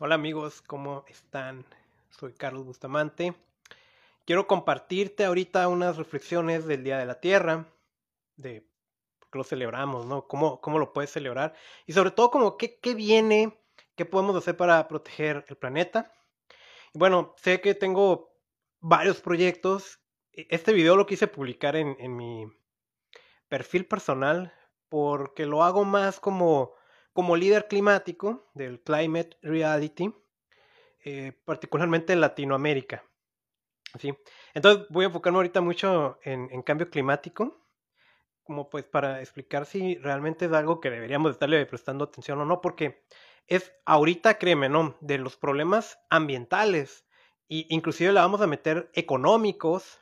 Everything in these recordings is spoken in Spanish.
Hola amigos, ¿cómo están? Soy Carlos Bustamante. Quiero compartirte ahorita unas reflexiones del Día de la Tierra, de por qué lo celebramos, ¿no? ¿Cómo, cómo lo puedes celebrar? Y sobre todo, como qué, qué viene, qué podemos hacer para proteger el planeta. Y bueno, sé que tengo varios proyectos. E, este video lo quise publicar en, en mi perfil personal porque lo hago más como como líder climático del Climate Reality, eh, particularmente en Latinoamérica. ¿sí? Entonces voy a enfocarme ahorita mucho en, cambio climático, como pues para explicar si realmente es algo que deberíamos estarle prestando atención o no, porque es ahorita, créeme, ¿no? De los problemas ambientales, e inclusive le vamos a meter económicos,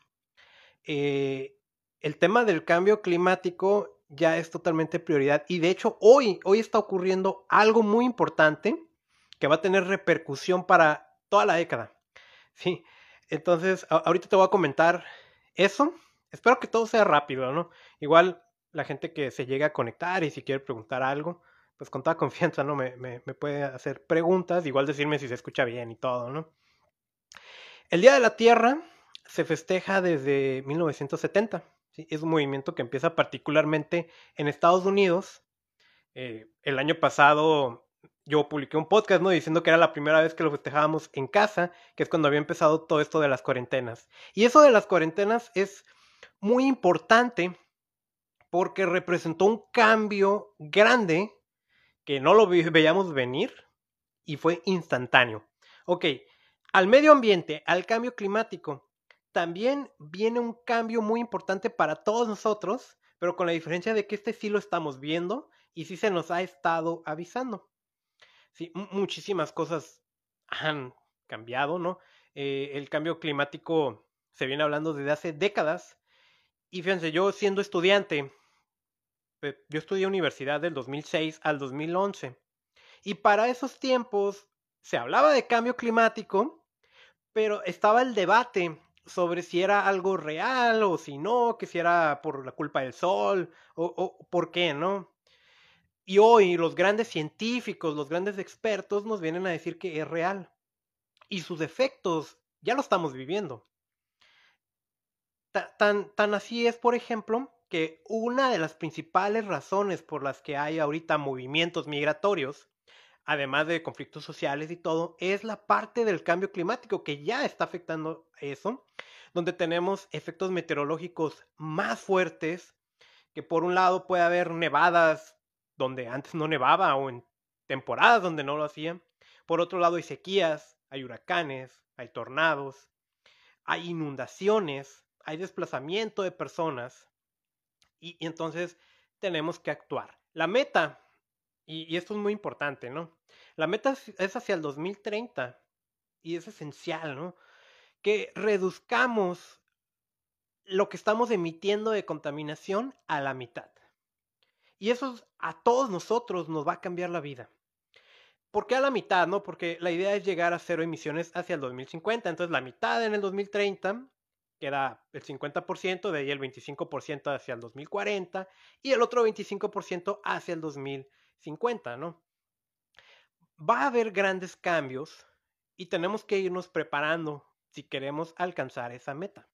eh, el tema del cambio climático ya es totalmente prioridad. Y de hecho, hoy, hoy está ocurriendo algo muy importante que va a tener repercusión para toda la década. Sí, entonces ahorita te voy a comentar eso. Espero que todo sea rápido, ¿no? Igual la gente que se llegue a conectar y si quiere preguntar algo, pues con toda confianza, ¿no? Me puede hacer preguntas, igual decirme si se escucha bien y todo, ¿no? El Día de la Tierra se festeja desde 1970 es un movimiento que empieza particularmente en Estados Unidos. Eh, el año pasado yo publiqué un podcast. Diciendo que era la primera vez que lo festejábamos en casa, que es cuando había empezado todo esto de las cuarentenas. Y eso de las cuarentenas es muy importante porque representó un cambio grande que no lo veíamos venir y fue instantáneo. Ok, al medio ambiente, al cambio climático, también viene un cambio muy importante para todos nosotros, pero con la diferencia de que este sí lo estamos viendo y sí se nos ha estado avisando. Sí, muchísimas cosas han cambiado, ¿no? Eh, el cambio climático se viene hablando desde hace décadas. Y fíjense, yo siendo estudiante, yo estudié universidad del 2006 al 2011. Y para esos tiempos se hablaba de cambio climático, pero estaba el debate sobre si era algo real o si no, que si era por la culpa del sol o, por qué, ¿no? Y hoy los grandes científicos, los grandes expertos nos vienen a decir que es real. Y sus efectos ya lo estamos viviendo. Tan, tan así es, por ejemplo, que una de las principales razones por las que hay ahorita movimientos migratorios, además de conflictos sociales y todo, es la parte del cambio climático que ya está afectando eso donde tenemos efectos meteorológicos más fuertes, que por un lado puede haber nevadas donde antes no nevaba o en temporadas donde no lo hacía. Por otro lado hay sequías, hay huracanes, hay tornados, hay inundaciones, hay desplazamiento de personas y, entonces tenemos que actuar. La meta, y, esto es muy importante, ¿no? La meta es hacia el 2030 y es esencial, ¿no? que reduzcamos lo que estamos emitiendo de contaminación a la mitad. Y eso a todos nosotros nos va a cambiar la vida. ¿Por qué a la mitad? No? Porque la idea es llegar a cero emisiones hacia el 2050. Entonces la mitad en el 2030 queda el 50%, de ahí el 25% hacia el 2040 y el otro 25% hacia el 2050, ¿no? Va a haber grandes cambios y tenemos que irnos preparando si queremos alcanzar esa meta.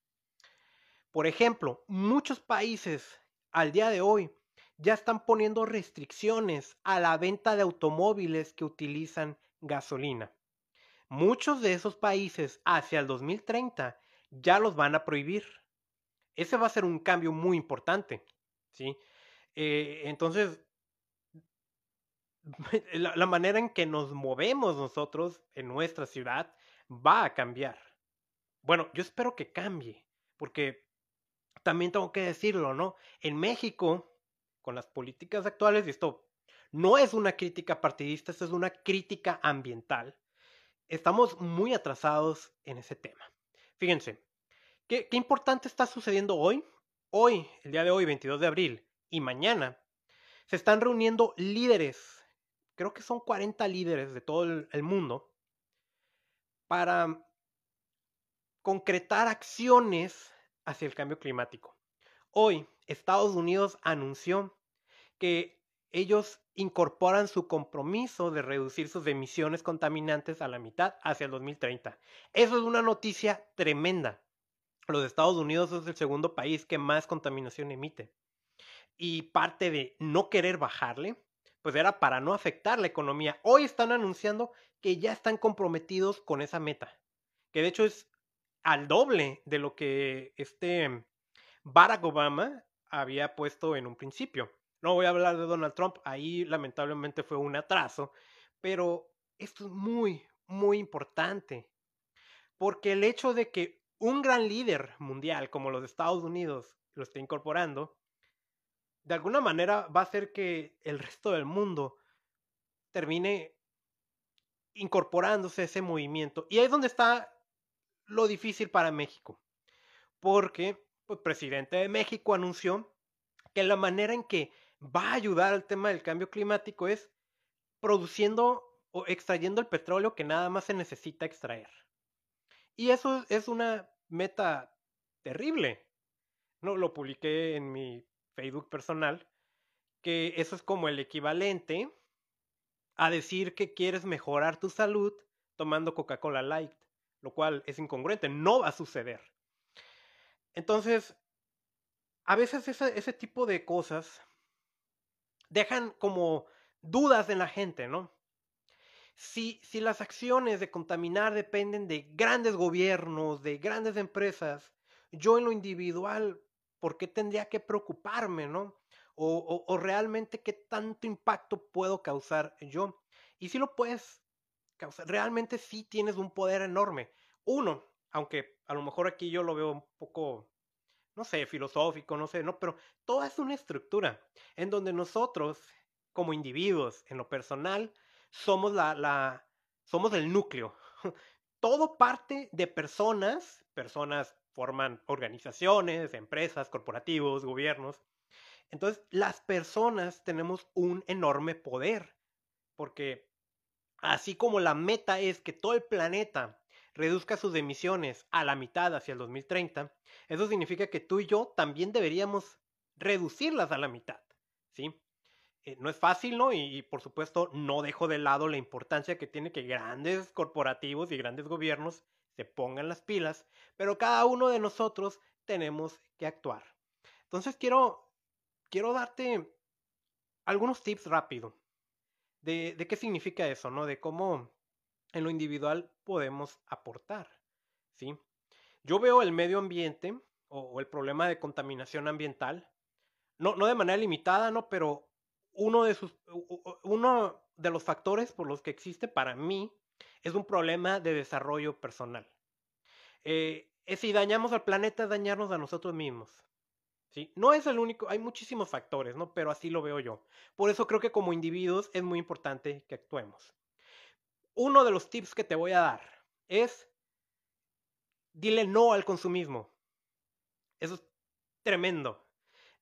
Por ejemplo, muchos países al día de hoy ya están poniendo restricciones a la venta de automóviles que utilizan gasolina. Muchos de esos países hacia el 2030 ya los van a prohibir. Ese va a ser un cambio muy importante. ¿sí? Eh, entonces, la, la manera en que nos movemos nosotros en nuestra ciudad va a cambiar. Bueno, yo espero que cambie, porque también tengo que decirlo, ¿no? En México, con las políticas actuales, y esto no es una crítica partidista, esto es una crítica ambiental, estamos muy atrasados en ese tema. Fíjense, ¿qué, qué importante está sucediendo hoy? Hoy, el día de hoy, 22 de abril, y mañana, se están reuniendo líderes, creo que son 40 líderes de todo el mundo, para concretar acciones hacia el cambio climático. Hoy, Estados Unidos anunció que ellos incorporan su compromiso de reducir sus emisiones contaminantes a la mitad hacia el 2030. Eso es una noticia tremenda. Los Estados Unidos es el segundo país que más contaminación emite. Y parte de no querer bajarle, pues era para no afectar la economía. Hoy están anunciando que ya están comprometidos con esa meta, que de hecho es al doble de lo que este Barack Obama había puesto en un principio. No voy a hablar de Donald Trump, ahí lamentablemente fue un atraso, pero esto es muy, muy importante, porque el hecho de que un gran líder mundial como los Estados Unidos lo esté incorporando, de alguna manera va a hacer que el resto del mundo termine incorporándose a ese movimiento. Y ahí es donde está lo difícil para México. Porque el pues, presidente de México anunció que la manera en que va a ayudar al tema del cambio climático es produciendo o extrayendo el petróleo que nada más se necesita extraer. Y eso es una meta terrible. No lo publiqué en mi Facebook personal, que eso es como el equivalente a decir que quieres mejorar tu salud tomando Coca-Cola Light, lo cual es incongruente, no va a suceder. Entonces, a veces ese, tipo de cosas dejan como dudas en la gente, ¿no? Si, si las acciones de contaminar dependen de grandes gobiernos, de grandes empresas, yo en lo individual, ¿por qué tendría que preocuparme, no? O, o, realmente qué tanto impacto puedo causar yo. Y si lo puedes causar, realmente sí tienes un poder enorme. Uno, aunque a lo mejor aquí yo lo veo un poco, no sé, filosófico, no sé, no, pero toda es una estructura en donde nosotros, como individuos, en lo personal, somos la, la somos el núcleo. Todo parte de personas, personas forman organizaciones, empresas, corporativos, gobiernos. Entonces, las personas tenemos un enorme poder, porque así como la meta es que todo el planeta reduzca sus emisiones a la mitad hacia el 2030, eso significa que tú y yo también deberíamos reducirlas a la mitad, ¿sí? Eh, no es fácil, ¿no? Y, por supuesto no dejo de lado la importancia que tiene que grandes corporativos y grandes gobiernos se pongan las pilas, pero cada uno de nosotros tenemos que actuar. Entonces quiero, quiero darte algunos tips rápido de, de qué significa eso, ¿no? De cómo en lo individual podemos aportar, ¿sí? Yo veo el medio ambiente o, el problema de contaminación ambiental, no, no de manera limitada, ¿no? Pero uno de, sus, uno de los factores por los que existe para mí es un problema de desarrollo personal. Eh, si dañamos al planeta, dañarnos a nosotros mismos. ¿sí? No es el único, hay muchísimos factores, ¿no? Pero así lo veo yo. Por eso creo que como individuos es muy importante que actuemos. Uno de los tips que te voy a dar es dile no al consumismo. Eso es tremendo.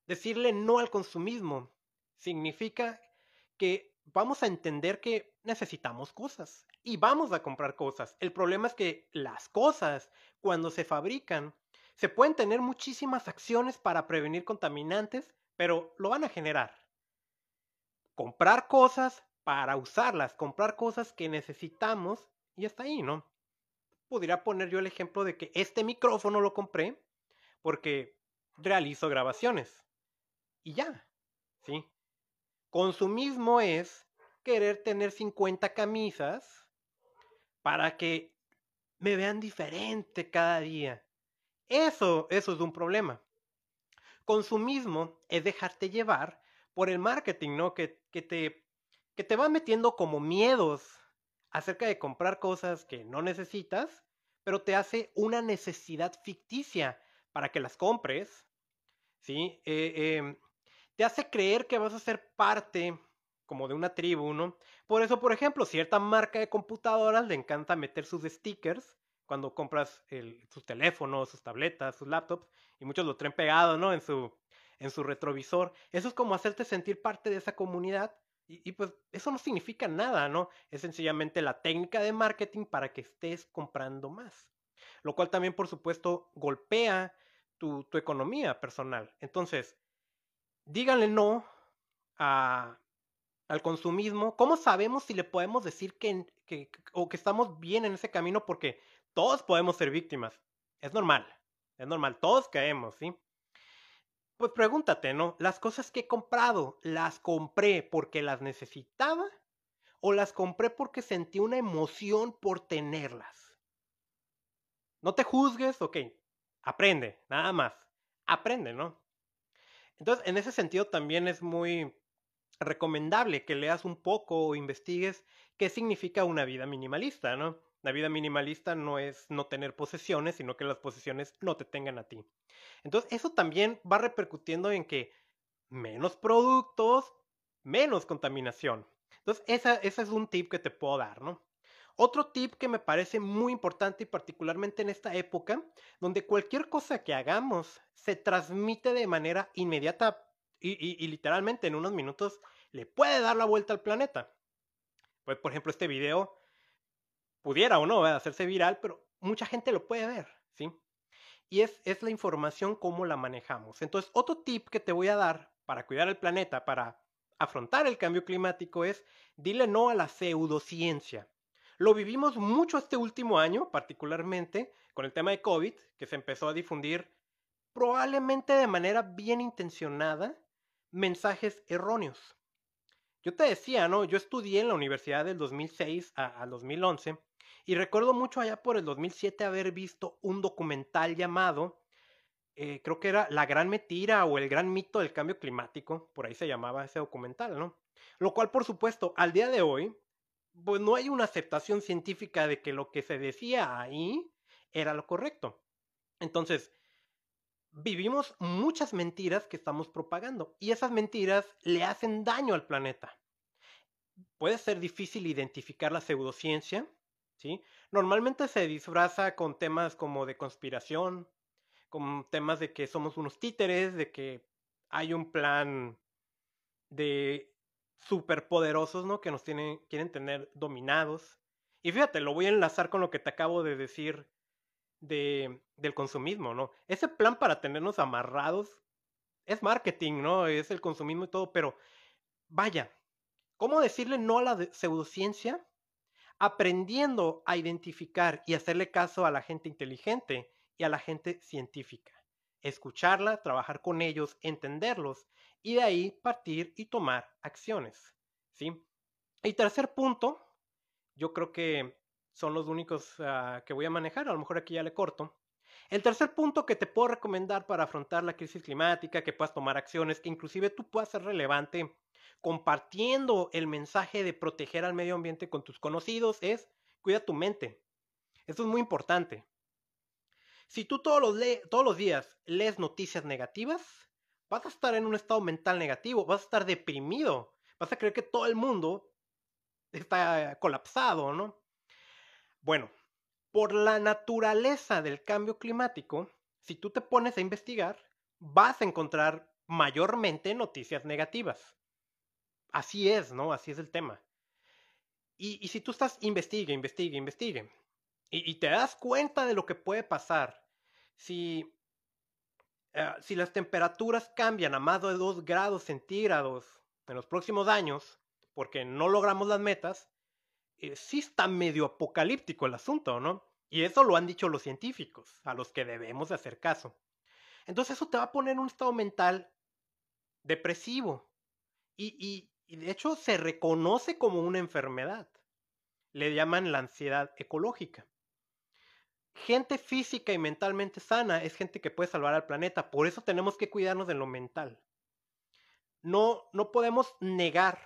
Decirle no al consumismo significa que vamos a entender que necesitamos cosas y vamos a comprar cosas. El problema es que las cosas, cuando se fabrican, se pueden tener muchísimas acciones para prevenir contaminantes, pero lo van a generar. Comprar cosas para usarlas, comprar cosas que necesitamos y está ahí, ¿no? Podría poner yo el ejemplo de que este micrófono lo compré porque realizo grabaciones. Y ya, ¿sí? Consumismo es querer tener 50 camisas para que me vean diferente cada día. Eso, eso es un problema. Consumismo es dejarte llevar por el marketing, ¿no? Que, que, te, que te va metiendo como miedos acerca de comprar cosas que no necesitas, pero te hace una necesidad ficticia para que las compres, ¿sí? Eh, em, te hace creer que vas a ser parte como de una tribu, ¿no? Por eso, por ejemplo, cierta marca de computadoras le encanta meter sus stickers cuando compras sus teléfonos, sus tabletas, sus laptops, y muchos lo traen pegado, ¿no? En su, en su retrovisor. Eso es como hacerte sentir parte de esa comunidad. Y, pues eso no significa nada, ¿no? Es sencillamente la técnica de marketing para que estés comprando más. Lo cual también, por supuesto, golpea tu, tu economía personal. Entonces, díganle no a al consumismo, ¿cómo sabemos si le podemos decir que, que, o que estamos bien en ese camino? Porque todos podemos ser víctimas. Es normal, es normal, todos caemos, ¿sí? Pues pregúntate, ¿no? ¿Las cosas que he comprado, las compré porque las necesitaba o las compré porque sentí una emoción por tenerlas? No te juzgues, ok, aprende, nada más, aprende, ¿no? Entonces, en ese sentido también es muy recomendable que leas un poco o investigues qué significa una vida minimalista, ¿no? La vida minimalista no es no tener posesiones, sino que las posesiones no te tengan a ti. Entonces, eso también va repercutiendo en que menos productos, menos contaminación. Entonces, ese es un tip que te puedo dar, ¿no? Otro tip que me parece muy importante y particularmente en esta época, donde cualquier cosa que hagamos se transmite de manera inmediata y, literalmente en unos minutos le puede dar la vuelta al planeta. Pues, por ejemplo, este video pudiera o no hacerse viral, pero mucha gente lo puede ver, ¿sí? Y es, es la información cómo la manejamos. Entonces, otro tip que te voy a dar para cuidar el planeta, para afrontar el cambio climático es dile no a la pseudociencia. Lo vivimos mucho este último año, particularmente con el tema de COVID, que se empezó a difundir probablemente de manera bien intencionada mensajes erróneos. Yo te decía, ¿no? Yo estudié en la universidad del 2006 al 2011 y recuerdo mucho allá por el 2007 haber visto un documental llamado, eh, creo que era La Gran Mentira o El Gran Mito del Cambio Climático, por ahí se llamaba ese documental, ¿no? Lo cual, por supuesto, al día de hoy, pues no hay una aceptación científica de que lo que se decía ahí era lo correcto. Entonces, vivimos muchas mentiras que estamos propagando y esas mentiras le hacen daño al planeta. Puede ser difícil identificar la pseudociencia, ¿sí? Normalmente se disfraza con temas como de conspiración, con temas de que somos unos títeres, de que hay un plan de superpoderosos, ¿no? Que nos tienen, quieren tener dominados. Y fíjate, lo voy a enlazar con lo que te acabo de decir de, del consumismo, ¿no? Ese plan para tenernos amarrados es marketing, ¿no? Es el consumismo y todo, pero vaya, ¿cómo decirle no a la pseudociencia? Aprendiendo a identificar y hacerle caso a la gente inteligente y a la gente científica. Escucharla, trabajar con ellos, entenderlos y de ahí partir y tomar acciones, ¿sí? Y tercer punto, yo creo que son los únicos ah, que voy a manejar, a lo mejor aquí ya le corto. El tercer punto que te puedo recomendar para afrontar la crisis climática, que puedas tomar acciones, que inclusive tú puedas ser relevante compartiendo el mensaje de proteger al medio ambiente con tus conocidos, es cuida tu mente. Eso es muy importante. Si tú todos los, todos los días lees noticias negativas, vas a estar en un estado mental negativo, vas a estar deprimido, vas a creer que todo el mundo está colapsado, ¿no? Bueno, por la naturaleza del cambio climático, si tú te pones a investigar, vas a encontrar mayormente noticias negativas. Así es, ¿no? Así es el tema. Y, si tú estás, investigue, investigue, investigue, y, te das cuenta de lo que puede pasar, si, eh, si las temperaturas cambian a más de 2 grados centígrados en los próximos años, porque no logramos las metas, eh, sí está medio apocalíptico el asunto, ¿no? Y eso lo han dicho los científicos, a los que debemos hacer caso. Entonces eso te va a poner en un estado mental depresivo. Y, y de hecho se reconoce como una enfermedad. Le llaman la ansiedad ecológica. Gente física y mentalmente sana es gente que puede salvar al planeta. Por eso tenemos que cuidarnos de lo mental. No, no podemos negar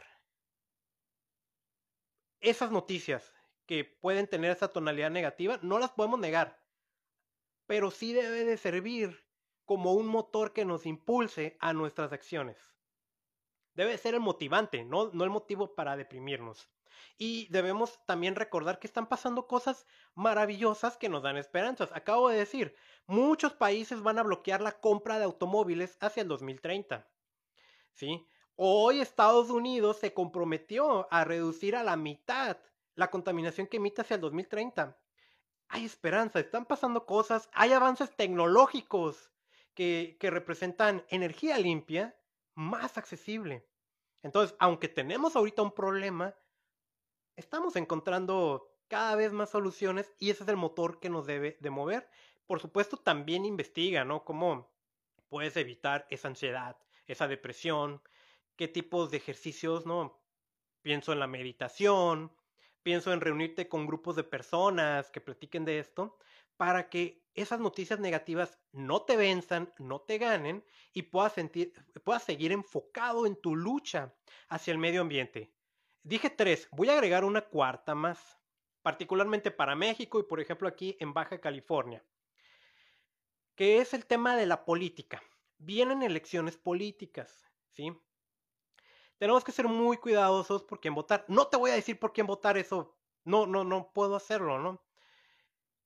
esas noticias que pueden tener esa tonalidad negativa, no las podemos negar, pero sí debe de servir como un motor que nos impulse a nuestras acciones. Debe ser el motivante, no, no el motivo para deprimirnos. Y debemos también recordar que están pasando cosas maravillosas que nos dan esperanzas. Acabo de decir, muchos países van a bloquear la compra de automóviles hacia el 2030. ¿Sí? Hoy Estados Unidos se comprometió a reducir a la mitad la contaminación que emite hacia el 2030. Hay esperanza, están pasando cosas, hay avances tecnológicos que, representan energía limpia más accesible. Entonces, aunque tenemos ahorita un problema, estamos encontrando cada vez más soluciones y ese es el motor que nos debe de mover. Por supuesto, también investiga, ¿no? Cómo puedes evitar esa ansiedad, esa depresión, qué tipos de ejercicios, ¿no? Pienso en la meditación, pienso en reunirte con grupos de personas que platiquen de esto, para que esas noticias negativas no te venzan, no te ganen y puedas, sentir, puedas seguir enfocado en tu lucha hacia el medio ambiente. Dije tres, voy a agregar una cuarta más, particularmente para México y por ejemplo aquí en Baja California, que es el tema de la política. Vienen elecciones políticas, ¿sí? Tenemos que ser muy cuidadosos por quién votar. No te voy a decir por quién votar, eso no, no, no puedo hacerlo, ¿no?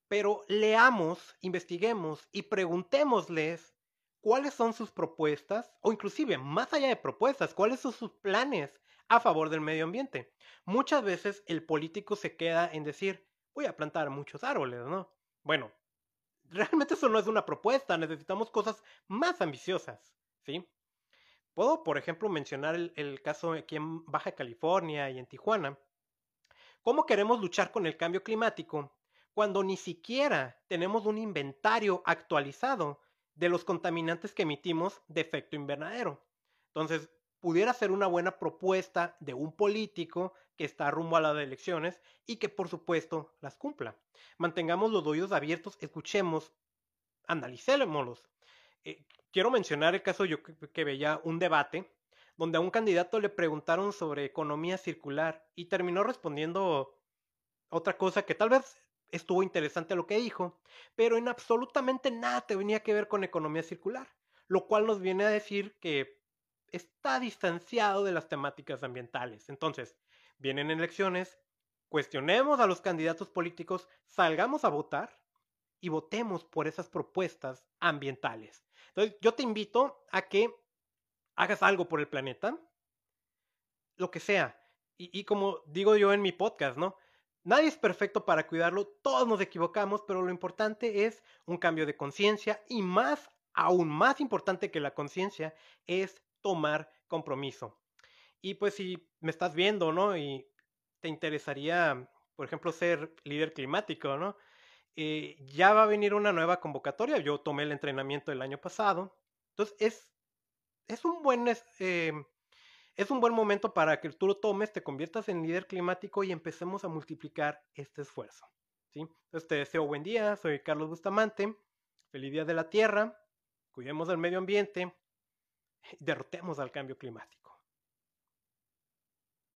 Pero leamos, investiguemos y preguntémosles cuáles son sus propuestas, o inclusive, más allá de propuestas, cuáles son sus planes a favor del medio ambiente. Muchas veces el político se queda en decir, voy a plantar muchos árboles, ¿no? Bueno, realmente eso no es una propuesta, necesitamos cosas más ambiciosas, ¿sí? Puedo, por ejemplo, mencionar el, caso aquí en Baja California y en Tijuana. ¿Cómo queremos luchar con el cambio climático cuando ni siquiera tenemos un inventario actualizado de los contaminantes que emitimos de efecto invernadero? Entonces, pudiera ser una buena propuesta de un político que está rumbo a las elecciones y que por supuesto las cumpla. Mantengamos los oídos abiertos, escuchemos, analicémoslos. Eh, quiero mencionar el caso yo que, veía un debate donde a un candidato le preguntaron sobre economía circular y terminó respondiendo otra cosa que tal vez estuvo interesante lo que dijo, pero en absolutamente nada tenía que ver con economía circular, lo cual nos viene a decir que está distanciado de las temáticas ambientales. Entonces, vienen elecciones, cuestionemos a los candidatos políticos, salgamos a votar y votemos por esas propuestas ambientales. Entonces, yo te invito a que hagas algo por el planeta, lo que sea. Y, como digo yo en mi podcast, ¿no? Nadie es perfecto para cuidarlo, todos nos equivocamos, pero lo importante es un cambio de conciencia y más, aún más importante que la conciencia, es tomar compromiso. Y pues si me estás viendo, ¿no? Y te interesaría, por ejemplo, ser líder climático, ¿no? Eh, ya va a venir una nueva convocatoria. Yo tomé el entrenamiento el año pasado. Entonces es, es un buen... Eh, es un buen momento para que tú lo tomes, te conviertas en líder climático y empecemos a multiplicar este esfuerzo. ¿sí? Entonces te deseo buen día, soy Carlos Bustamante, feliz día de la Tierra, cuidemos del medio ambiente, derrotemos al cambio climático.